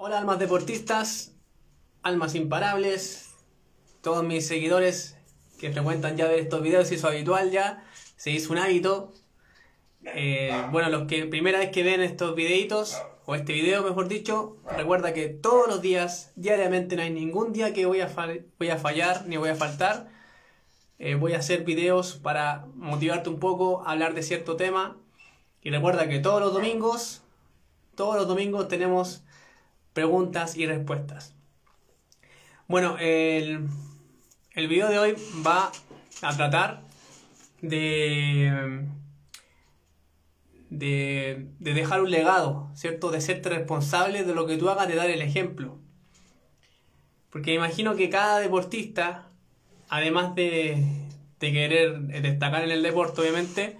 Hola almas deportistas, almas imparables, todos mis seguidores que frecuentan ya ver estos videos, se hizo habitual ya, se hizo un hábito. Eh, bueno, los que primera vez que ven estos videitos, o este video mejor dicho, recuerda que todos los días, diariamente, no hay ningún día que voy a, voy a fallar ni voy a faltar. Eh, voy a hacer videos para motivarte un poco, hablar de cierto tema. Y recuerda que todos los domingos, todos los domingos tenemos preguntas y respuestas. Bueno, el, el video de hoy va a tratar de, de, de, dejar un legado, ¿cierto? De serte responsable de lo que tú hagas, de dar el ejemplo. Porque imagino que cada deportista, además de, de querer destacar en el deporte, obviamente,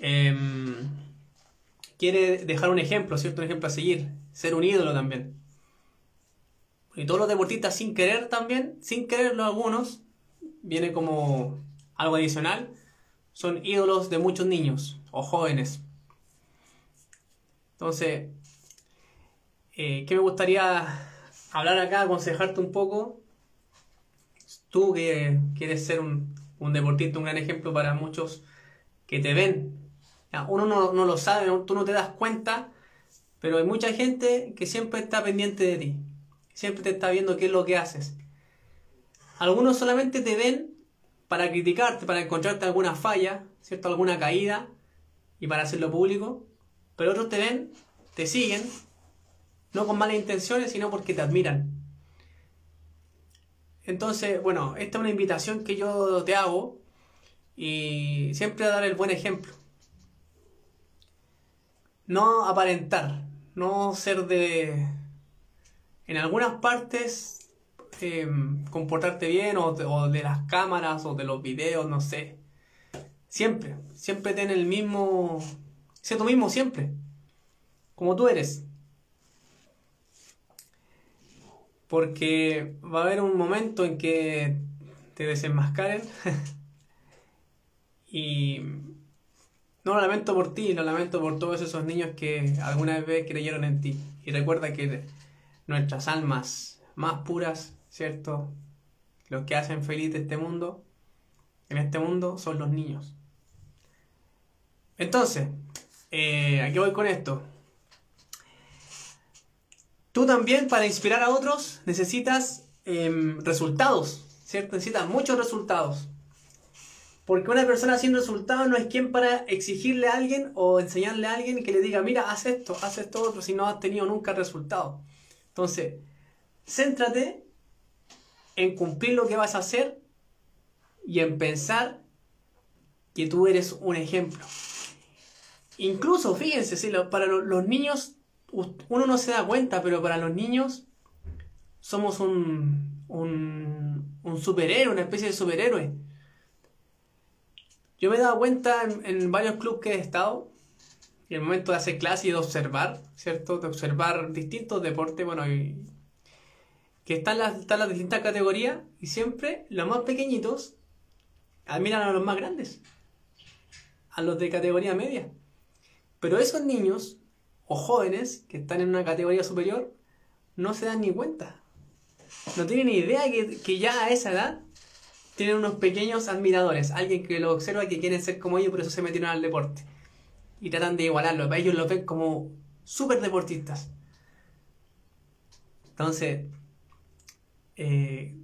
em, quiere dejar un ejemplo, ¿cierto? Un ejemplo a seguir, ser un ídolo también. Y todos los deportistas sin querer también, sin quererlo algunos, viene como algo adicional, son ídolos de muchos niños o jóvenes. Entonces, eh, ¿qué me gustaría hablar acá, aconsejarte un poco? Tú que quieres ser un, un deportista, un gran ejemplo para muchos que te ven. Uno no, no lo sabe, tú no te das cuenta, pero hay mucha gente que siempre está pendiente de ti siempre te está viendo qué es lo que haces. Algunos solamente te ven para criticarte, para encontrarte alguna falla, ¿cierto? Alguna caída y para hacerlo público. Pero otros te ven, te siguen, no con malas intenciones, sino porque te admiran. Entonces, bueno, esta es una invitación que yo te hago y siempre a dar el buen ejemplo. No aparentar, no ser de, en algunas partes em, comportarte bien o de, las cámaras o de los videos, no sé. Siempre, siempre ten el mismo... Sé tú mismo siempre, como tú eres. Porque va a haber un momento en que te desenmascaren y no lo lamento por ti, lo lamento por todos esos niños que alguna vez creyeron en ti. Y recuerda que nuestras almas más puras, ¿cierto? Los que hacen feliz este mundo, en este mundo, son los niños. Entonces, eh, aquí voy con esto. Tú también para inspirar a otros necesitas em, resultados, ¿cierto? Necesitas muchos resultados. Porque una persona sin resultados no es quien para exigirle a alguien o enseñarle a alguien que le diga, mira, haz esto, haz esto otro, si no has tenido nunca resultado. Entonces, céntrate en cumplir lo que vas a hacer y en pensar que tú eres un ejemplo. Incluso, fíjense, si para los niños, uno no se da cuenta, pero para los niños somos un, un, superhéroe, una especie de superhéroe. Yo me he dado cuenta en, varios clubes que he estado, y el momento de hacer clase y de observar, ¿cierto? De observar distintos deportes, bueno, que están las, están las distintas categorías y siempre los más pequeñitos admiran a los más grandes, a los de categoría media. Pero esos niños o jóvenes que están en una categoría superior no se dan ni cuenta. No tienen ni idea que, que ya a esa edad tienen unos pequeños admiradores, alguien que los observa que quieren ser como ellos, por eso se metieron al deporte y tratan de igualarlo. Ellos lo ven como súper deportistas. Entonces, eh,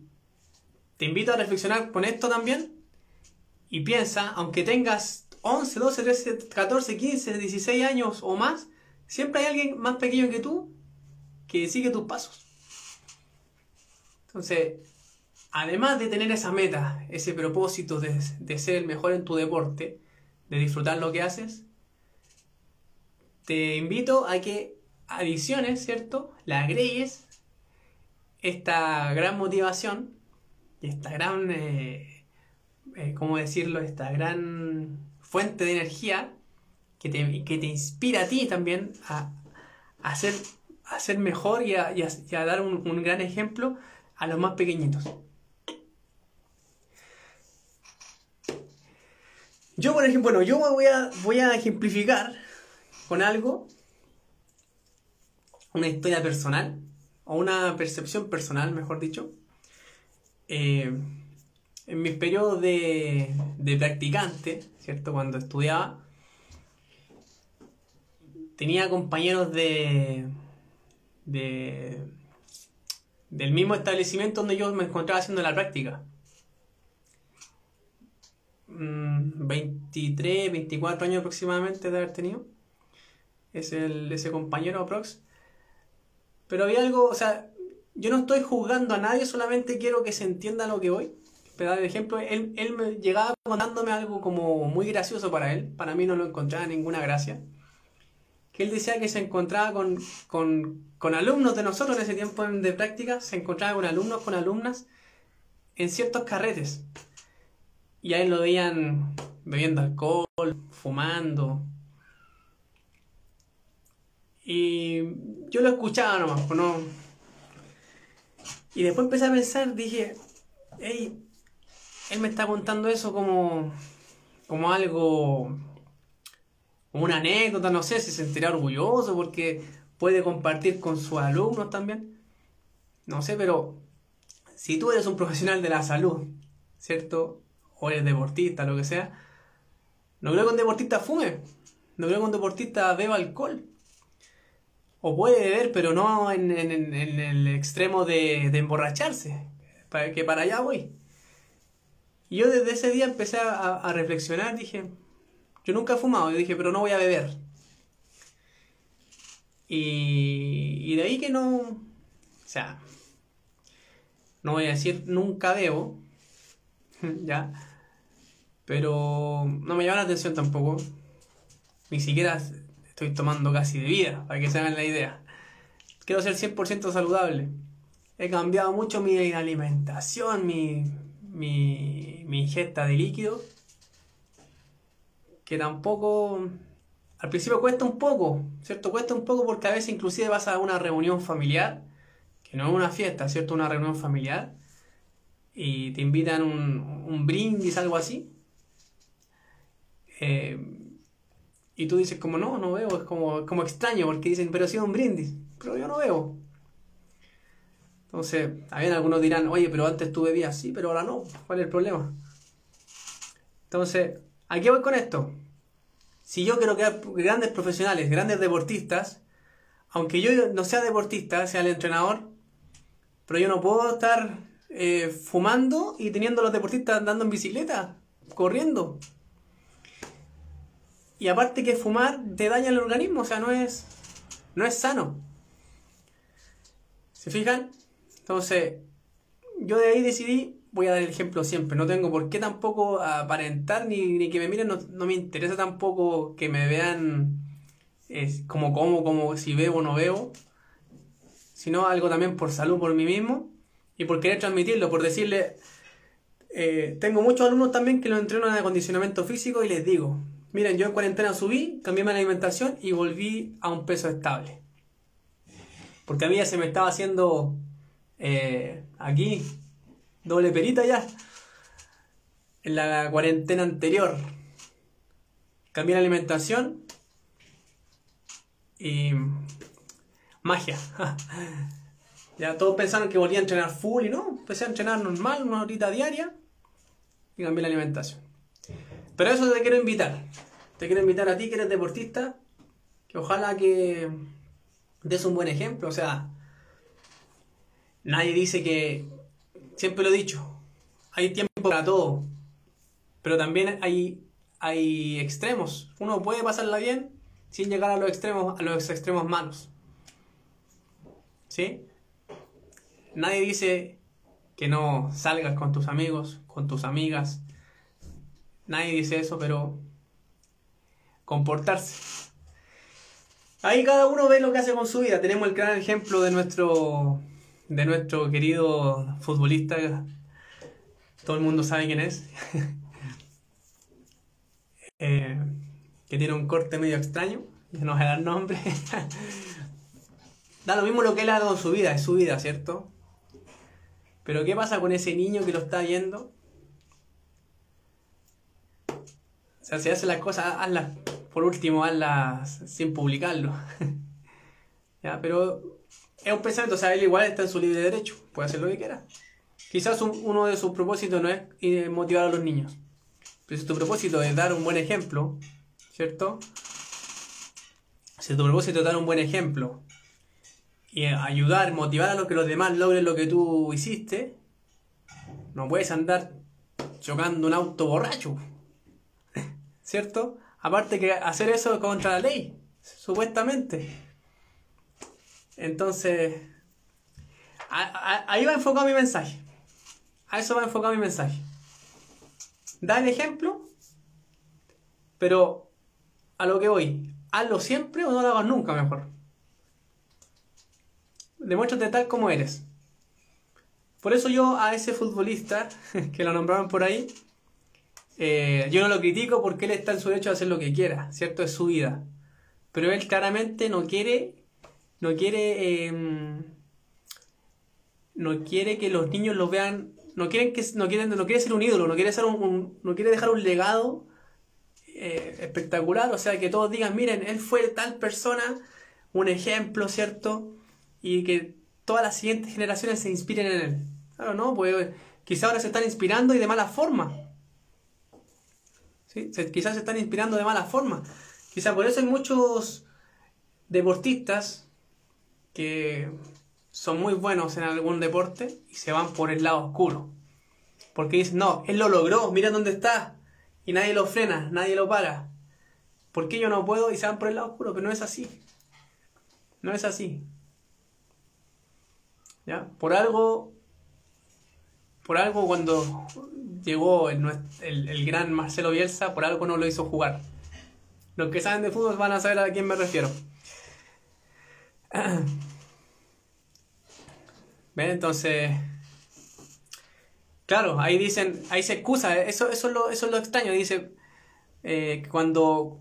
te invito a reflexionar con esto también y piensa, aunque tengas 11, 12, 13, 14, 15, 16 años o más, siempre hay alguien más pequeño que tú que sigue tus pasos. Entonces, además de tener esa meta, ese propósito de, ser el mejor en tu deporte, de disfrutar lo que haces, te invito a que adiciones, ¿cierto? La agregues esta gran motivación y esta gran, eh, eh, ¿cómo decirlo? Esta gran fuente de energía que te, que te inspira a ti también a, a, ser, mejor y a, dar un, gran ejemplo a los más pequeñitos. Yo, por ejemplo, bueno, yo voy a, voy a ejemplificar con algo, una historia personal, o una percepción personal, mejor dicho. Eh, en mis periodos de, de practicante, ¿cierto? Cuando estudiaba, tenía compañeros de, de del mismo establecimiento donde yo me encontraba haciendo la práctica. 23, mm, 24 años aproximadamente de haber tenido. Es el, ese compañero aprox. Pero había algo, o sea, yo no estoy juzgando a nadie, solamente quiero que se entienda lo que voy. Pero de ejemplo, él, él me llegaba contándome algo como muy gracioso para él. Para mí no lo encontraba ninguna gracia. Que él decía que se encontraba con, con, con alumnos de nosotros en ese tiempo de práctica, se encontraba con alumnos, con alumnas en ciertos carretes. Y ahí lo veían bebiendo alcohol, fumando. Y yo lo escuchaba nomás, pues no. Y después empecé a pensar, dije, hey, él me está contando eso como, como algo, como una anécdota, no sé si se sentirá orgulloso porque puede compartir con sus alumnos también. No sé, pero si tú eres un profesional de la salud, ¿cierto? O eres deportista, lo que sea, no creo que un deportista fume, no creo que un deportista beba alcohol. O puede beber, pero no en, el extremo de, emborracharse, para que para allá voy. Y yo desde ese día empecé a, reflexionar, dije, yo nunca he fumado, yo dije, pero no voy a beber. Y, y de ahí que no, o sea, no voy a decir nunca bebo, ya, pero no me llama la atención tampoco. Ni siquiera estoy tomando casi de vida, para que se hagan la idea. Quiero ser 100% saludable. He cambiado mucho mi alimentación, mi, mi, ingesta de líquido. Que tampoco... Al principio cuesta un poco, ¿cierto? Cuesta un poco porque a veces inclusive vas a una reunión familiar, que no es una fiesta, ¿cierto? Una reunión familiar. Y te invitan un, un brindis, algo así eh, y tú dices como no, no veo, es como, como extraño porque dicen, pero ha sido un brindis, pero yo no veo. Entonces, también algunos dirán, oye, pero antes tú bebías, sí, pero ahora no, ¿cuál es el problema? Entonces, ¿a qué voy con esto? Si yo quiero crear grandes profesionales, grandes deportistas, aunque yo no sea deportista, sea el entrenador, pero yo no puedo estar eh, fumando y teniendo a los deportistas andando en bicicleta, corriendo. Y aparte que fumar te daña el organismo, o sea, no es, no es sano. ¿Se fijan? Entonces, yo de ahí decidí, voy a dar el ejemplo siempre, no tengo por qué tampoco aparentar ni, que me miren, no, me interesa tampoco que me vean como como, como si veo o no veo, sino algo también por salud, por mí mismo y por querer transmitirlo, por decirle, eh, tengo muchos alumnos también que lo entreno en acondicionamiento físico y les digo, Miren, yo en cuarentena subí, cambié mi alimentación y volví a un peso estable. Porque a mí ya se me estaba haciendo eh, aquí doble perita ya. En la cuarentena anterior. Cambié la alimentación y magia. ya todos pensaron que volvía a entrenar full y no, empecé a entrenar normal, una horita diaria y cambié la alimentación. Pero eso te quiero invitar. Te quiero invitar a ti que eres deportista, que ojalá que des un buen ejemplo. O sea, nadie dice que, siempre lo he dicho, hay tiempo para todo, pero también hay, hay extremos. Uno puede pasarla bien sin llegar a los extremos, a los extremos malos. ¿Sí? Nadie dice que no salgas con tus amigos, con tus amigas, Nadie dice eso, pero comportarse. Ahí cada uno ve lo que hace con su vida. Tenemos el gran ejemplo de nuestro, de nuestro querido futbolista. Todo el mundo sabe quién es. Eh, que tiene un corte medio extraño. No sé dar nombre. da lo mismo lo que él ha dado en su vida, es su vida, ¿cierto? Pero ¿qué pasa con ese niño que lo está viendo? O sea, si haces las cosas, hazlas, por último, hazlas sin publicarlo. ¿Ya? Pero es un pensamiento, o sea, él igual está en su libre derecho, puede hacer lo que quiera. Quizás uno de sus propósitos no es motivar a los niños. Pero si tu propósito es dar un buen ejemplo, ¿cierto? Si tu propósito es dar un buen ejemplo y ayudar, motivar a los que los demás logren lo que tú hiciste, no puedes andar chocando un auto borracho. ¿Cierto? Aparte que hacer eso es contra la ley, supuestamente. Entonces, ahí va enfocado mi mensaje. A eso va enfocado mi mensaje. Da el ejemplo, pero a lo que voy, hazlo siempre o no lo hagas nunca mejor. Demuéstrate tal como eres. Por eso yo a ese futbolista, que lo nombraron por ahí, eh, yo no lo critico porque él está en su derecho a hacer lo que quiera, ¿cierto? Es su vida. Pero él claramente no quiere, no quiere, em, no quiere que los niños lo vean no quieren que no quieren no quiere ser un ídolo no quiere ser un, no quiere dejar un legado eh, espectacular o sea que todos digan miren él fue tal persona un ejemplo cierto y que todas las siguientes generaciones se inspiren en él claro no pues quizá ahora se están inspirando y de mala forma Quizás se están inspirando de mala forma quizá por eso hay muchos deportistas que son muy buenos en algún deporte y se van por el lado oscuro. Porque dicen, no, él lo logró, mira dónde está. Y nadie lo frena, nadie lo para. ¿Por qué yo no puedo? Y se van por el lado oscuro, pero no es así. No es así. ¿Ya? Por algo, por algo cuando llegó el, el, gran Marcelo Bielsa, por algo no lo hizo jugar. Los que saben de fútbol van a saber a quién me refiero. ¿Ven? Entonces, claro, ahí dicen, ahí se excusa, eso, eso, es, lo, eso es lo extraño, dice, eh, cuando,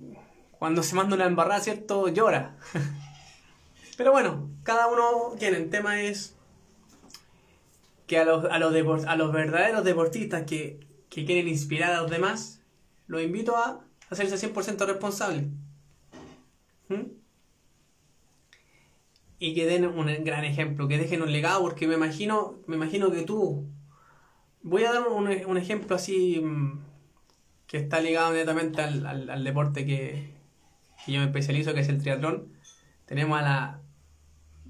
cuando se manda una embarrada, ¿cierto? Llora. Pero bueno, cada uno tiene, el tema es que a los, a los, verdaderos deportistas que, que quieren inspirar a los demás, los invito a hacerse 100% responsable. ¿Mm? y que den un gran ejemplo, que dejen un legado, porque me imagino, me imagino que tú, voy a dar un, ejemplo así mm, que está ligado netamente al, al, deporte que, que, yo me especializo, que es el triatlón. Tenemos a la,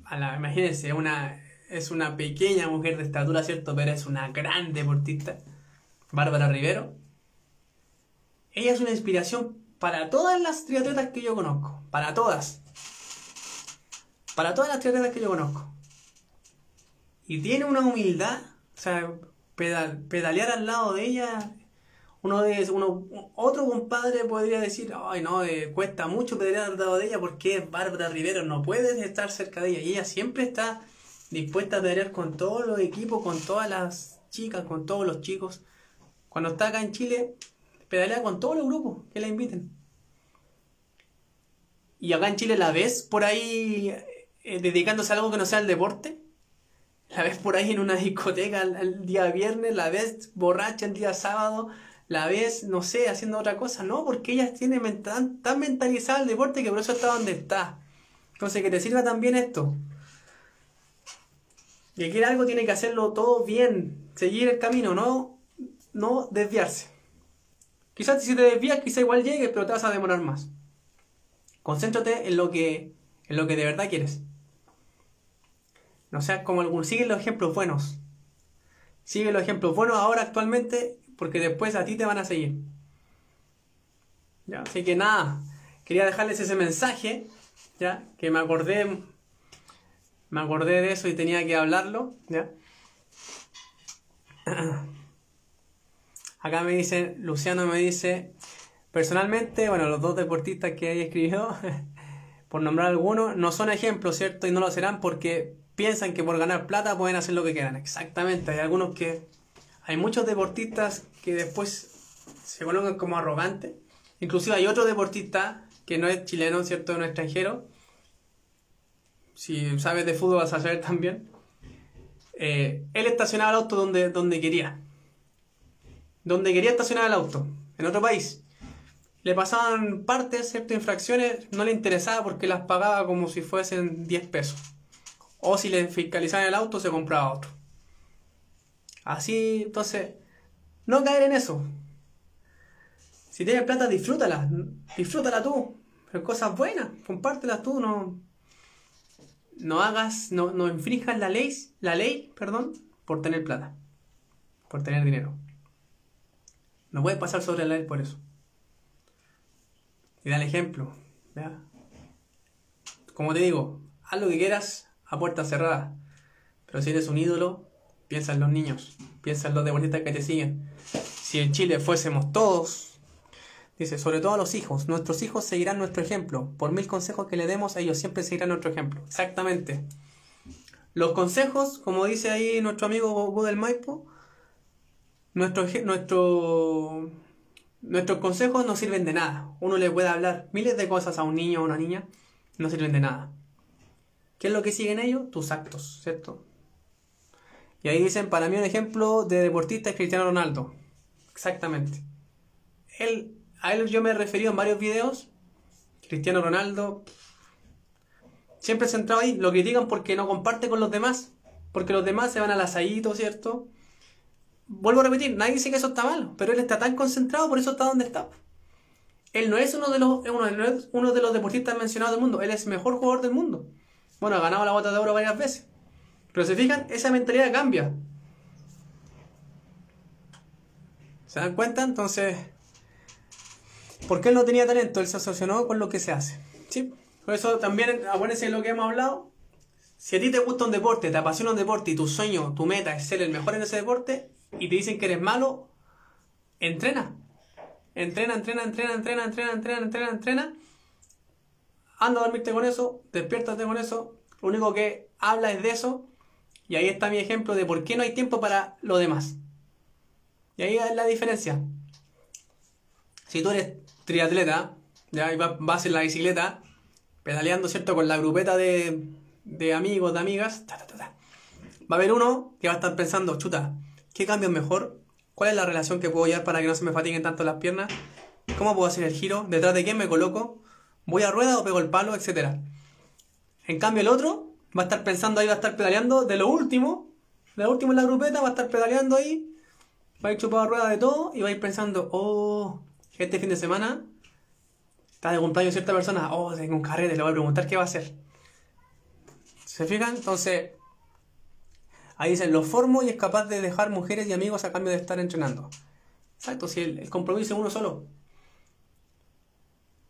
a la, imagínense, una, es una pequeña mujer de estatura, ¿cierto? Pero es una gran deportista, Bárbara Rivero. Ella es una inspiración para todas las triatletas que yo conozco, para todas para todas las triatletas que yo conozco. Y tiene una humildad, o sea, pedalear al lado de ella, uno de uno, otro compadre podría decir, ay no, cuesta mucho pedalear al lado de ella porque es Bárbara Rivero, no puedes estar cerca de ella. Y ella siempre está dispuesta a pedalear con todos los equipos, con todas las chicas, con todos los chicos. Cuando está acá en Chile, pedalea con todos los grupos que la inviten. Y acá en Chile la ves por ahí eh, dedicándose a algo que no sea el deporte. La ves por ahí en una discoteca el, día viernes, la ves borracha el día sábado, la ves, no sé, haciendo otra cosa. No, porque ella tiene tan, tan mentalizada el deporte que por eso está donde está. Entonces, que te sirva también esto. Y quiere algo tiene que hacerlo todo bien, seguir el camino, no, no desviarse. Quizás si te desvías, quizás igual llegues, pero te vas a demorar más. Concéntrate en lo que, en lo que de verdad quieres. No sea como algunos. Sigue los ejemplos buenos. Sigue los ejemplos buenos ahora actualmente porque después a ti te van a seguir. ¿Ya? Así que nada, quería dejarles ese mensaje, ¿ya? Que me acordé, me acordé de eso y tenía que hablarlo. Acá me dice, Luciano me dice, personalmente, bueno, los dos deportistas que hay escribido, por nombrar algunos, no son ejemplos, ¿cierto? Y no lo serán porque piensan que por ganar plata pueden hacer lo que quieran. Exactamente, hay algunos que... Hay muchos deportistas que después se colocan como arrogantes. Inclusive hay otro deportista que no es chileno, ¿cierto? No es extranjero. Si sabes de fútbol vas a saber también. Eh, él estacionaba el auto donde, donde quería. Donde quería estacionar el auto. En otro país. le pasaban partes, ciertas infracciones, no le interesaba porque las pagaba como si fuesen 10 pesos. O si le fiscalizaban el auto, se compraba otro. Así, entonces, no caer en eso. Si tienes plata, disfrútala. Disfrútala tú. Pero cosas buenas, compártelas tú, no. No hagas, no, no infrinjas la ley, la ley, perdón, por tener plata. Por tener dinero. No puedes pasar sobre la ley por eso. Y da el ejemplo. Como te digo, haz lo que quieras a puerta cerrada. Pero si eres un ídolo, piensa en los niños, piensa en los deportistas que te siguen. Si en Chile fuésemos todos, dice, sobre todo a los hijos, nuestros hijos seguirán nuestro ejemplo. Por mil consejos que le demos, ellos siempre seguirán nuestro ejemplo. Exactamente. Los consejos, como dice ahí nuestro amigo Google Maipo, nuestro, nuestro Nuestros consejos no sirven de nada. Uno le puede hablar miles de cosas a un niño o una niña, no sirven de nada. ¿Qué es lo que siguen ellos? Tus actos, ¿cierto? Y ahí dicen, para mí un ejemplo de deportista es Cristiano Ronaldo. Exactamente. Él, a él yo me he referido en varios videos. Cristiano Ronaldo, siempre centrado ahí. Lo critican porque no comparte con los demás. Porque los demás se van al asadito, ¿cierto? vuelvo a repetir, nadie dice que eso está mal, pero él está tan concentrado, por eso está donde está. Él no es uno de los, uno, de los deportistas mencionados del mundo, él es el mejor jugador del mundo. Bueno, ha ganado la bota de oro varias veces. Pero se fijan, esa mentalidad cambia. ¿Se dan cuenta? Entonces, porque él no tenía talento, él se asoció con lo que se hace. ¿Sí? Por eso también, acuérdense de lo que hemos hablado. Si a ti te gusta un deporte, te apasiona un deporte y tu sueño, tu meta es ser el mejor en ese deporte, y te dicen que eres malo, entrena. Entrena, entrena, entrena, entrena, entrena, entrena, entrena, entrena. Anda a dormirte con eso, despiértate con eso. Lo único que habla es de eso. Y ahí está mi ejemplo de por qué no hay tiempo para lo demás. Y ahí es la diferencia. Si tú eres triatleta, ya vas en la bicicleta, pedaleando, ¿cierto? Con la grupeta de, de amigos, de amigas, va a haber uno que va a estar pensando, chuta, ¿Qué cambio es mejor? ¿Cuál es la relación que puedo llevar para que no se me fatiguen tanto las piernas? ¿Cómo puedo hacer el giro? ¿Detrás de quién me coloco? ¿Voy a rueda o pego el palo? Etcétera. En cambio el otro va a estar pensando ahí, va a estar pedaleando de lo último, de lo último en la grupeta, va a estar pedaleando ahí, va a ir chupado a rueda de todo y va a ir pensando, oh, este fin de semana está de cumpleaños cierta persona, oh, tengo un carrete, le voy a preguntar qué va a hacer. ¿Se fijan? Entonces, Ahí dicen, lo formo y es capaz de dejar mujeres y amigos a cambio de estar entrenando. Exacto, si el, compromiso es uno solo.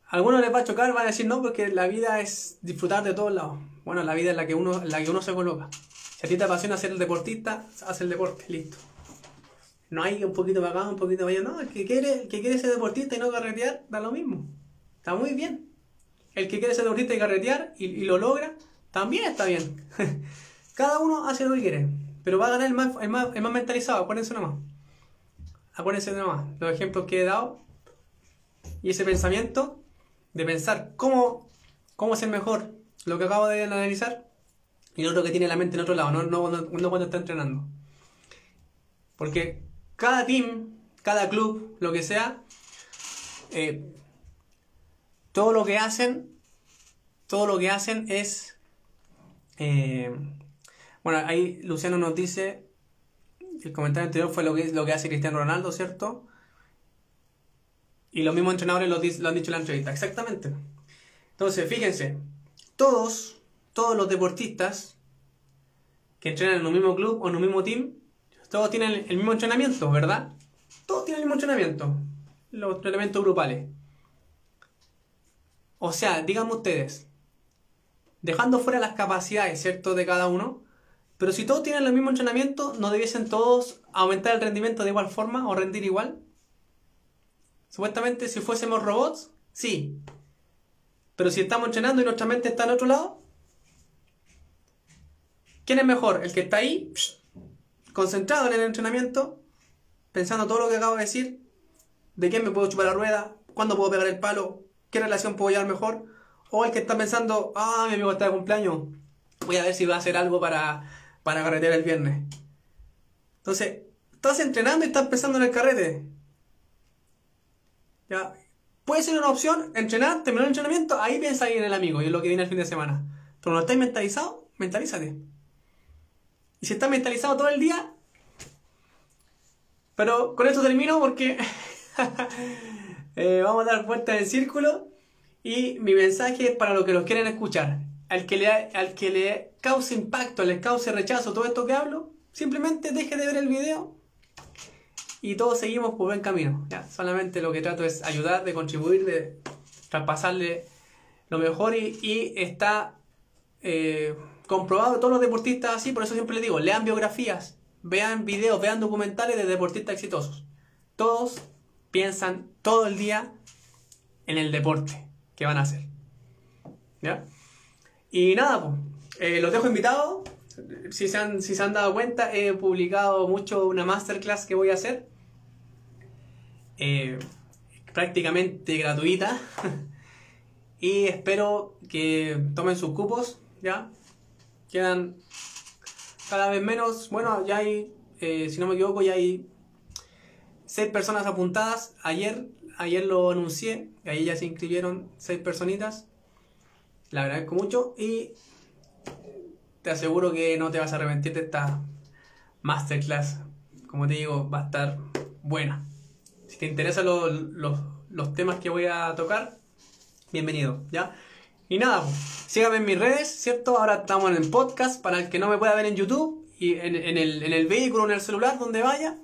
A algunos les va a chocar, van a decir no, porque la vida es disfrutar de todos lados. Bueno, la vida es la que uno, la que uno se coloca. Si a ti te apasiona ser el deportista, haz el deporte, listo. No hay un poquito para acá, un poquito para allá. No, el que quiere, que quiere ser deportista y no carretear, da lo mismo. Está muy bien. El que quiere ser deportista y carretear y, y lo logra, también está bien. Cada uno hace lo que quiere, pero va a ganar el más, el más, el más mentalizado, acuérdense nomás. Acuérdense nomás, los ejemplos que he dado y ese pensamiento de pensar cómo, cómo es el mejor, lo que acabo de analizar, y lo otro que tiene la mente en otro lado, no, no, no cuando está entrenando. Porque cada team, cada club, lo que sea, eh, todo lo que hacen, todo lo que hacen es eh, bueno, ahí Luciano nos dice, el comentario anterior fue lo que, lo que hace Cristiano Ronaldo, ¿cierto? Y los mismos entrenadores lo, lo han dicho en la entrevista, exactamente. Entonces, fíjense, todos, todos los deportistas que entrenan en un mismo club o en un mismo team, todos tienen el mismo entrenamiento, ¿verdad? Todos tienen el mismo entrenamiento, los entrenamientos grupales. O sea, díganme ustedes, dejando fuera las capacidades, ¿cierto?, de cada uno, pero si todos tienen el mismo entrenamiento, ¿no debiesen todos aumentar el rendimiento de igual forma o rendir igual? Supuestamente si fuésemos robots, sí. Pero si estamos entrenando y nuestra mente está en otro lado, ¿quién es mejor? ¿El que está ahí, concentrado en el entrenamiento, pensando todo lo que acabo de decir? ¿De quién me puedo chupar la rueda? ¿Cuándo puedo pegar el palo? ¿Qué relación puedo llevar mejor? ¿O el que está pensando, ah, mi amigo está de cumpleaños, voy a ver si va a hacer algo para para carretear el viernes. Entonces, estás entrenando y estás pensando en el carrete. Ya, puede ser una opción, entrenar, terminar el entrenamiento, ahí piensa ahí en el amigo y en lo que viene el fin de semana. Pero no estás mentalizado, mentalízate. Y si estás mentalizado todo el día, pero con esto termino porque eh, vamos a dar vuelta en círculo y mi mensaje es para los que los quieren escuchar. Al que, le, al que le cause impacto, le cause rechazo todo esto que hablo, simplemente deje de ver el video y todos seguimos por buen camino. Solamente lo que trato es ayudar, de contribuir, de traspasarle lo mejor y, está eh, comprobado todos los deportistas así, por eso siempre les digo, lean biografías, vean videos, vean documentales de deportistas exitosos. Todos piensan todo el día en el deporte que van a hacer. ¿Ya? Y nada, pues, los dejo invitados. Si se, han, si se han dado cuenta, he publicado mucho una masterclass que voy a hacer. Eh, prácticamente gratuita. y espero que tomen sus cupos, ¿ya? Quedan cada vez menos. Bueno, ya hay, eh, si no me equivoco, ya hay seis personas apuntadas. Ayer, ayer lo anuncié, ahí ya se inscribieron seis personitas. La agradezco mucho y te aseguro que no te vas a arrepentir de esta masterclass. Como te digo, va a estar buena. Si te interesan los, temas que voy a tocar, bienvenido, ¿ya? Y nada, pues, síganme en mis redes, ¿cierto? Ahora estamos en el podcast para el que no me pueda ver en YouTube y en, el, en el vehículo, en el celular, donde vaya.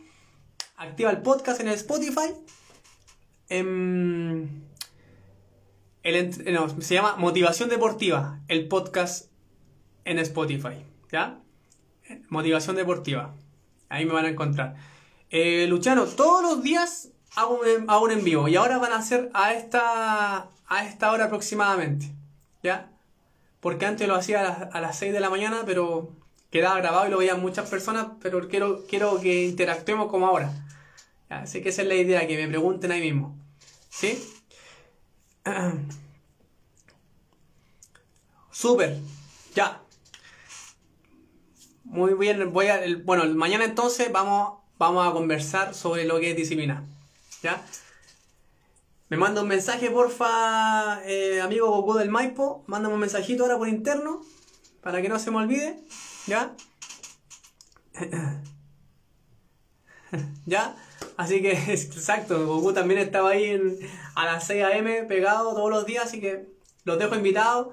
Activa el podcast en el Spotify. Em, se llama Motivación Deportiva, el podcast en Spotify. ¿Ya? Motivación Deportiva. Ahí me van a encontrar. Eh, todos los días hago un, en vivo y ahora van a ser a esta, a esta hora aproximadamente. ¿Ya? Porque antes lo hacía a las, a las 6 de la mañana, pero quedaba grabado y lo veían muchas personas, pero quiero, quiero que interactuemos como ahora. Así que esa es la idea, que me pregunten ahí mismo. ¿Sí? Súper. Ya. Muy bien. Voy a, bueno, mañana entonces vamos, vamos a conversar sobre lo que es disciplina. ¿Ya? Me manda un mensaje, porfa, eh, amigo Goku del Maipo. Mándame un mensajito ahora por interno. Para que no se me olvide. ¿Ya? ¿Ya? Así que, exacto, Goku también estaba ahí a las 6 am pegado todos los días, así que los dejo invitados.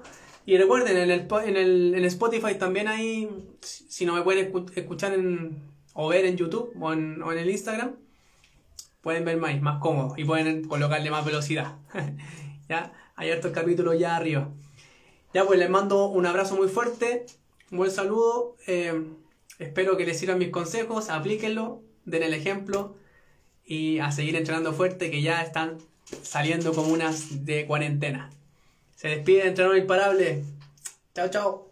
Y recuerden, en el, en el en Spotify también hay, si no me pueden escuchar en, o ver en YouTube o en, o en el Instagram, pueden ver más, más cómodo y pueden colocarle más velocidad. ¿Ya? Hay estos capítulos ya arriba. Ya pues les mando un abrazo muy fuerte, un buen saludo. Eh, espero que les sirvan mis consejos, aplíquenlo, den el ejemplo y a seguir entrenando fuerte que ya están saliendo como unas de cuarentena. Se despide Entrenador Imparable. Chao, chao.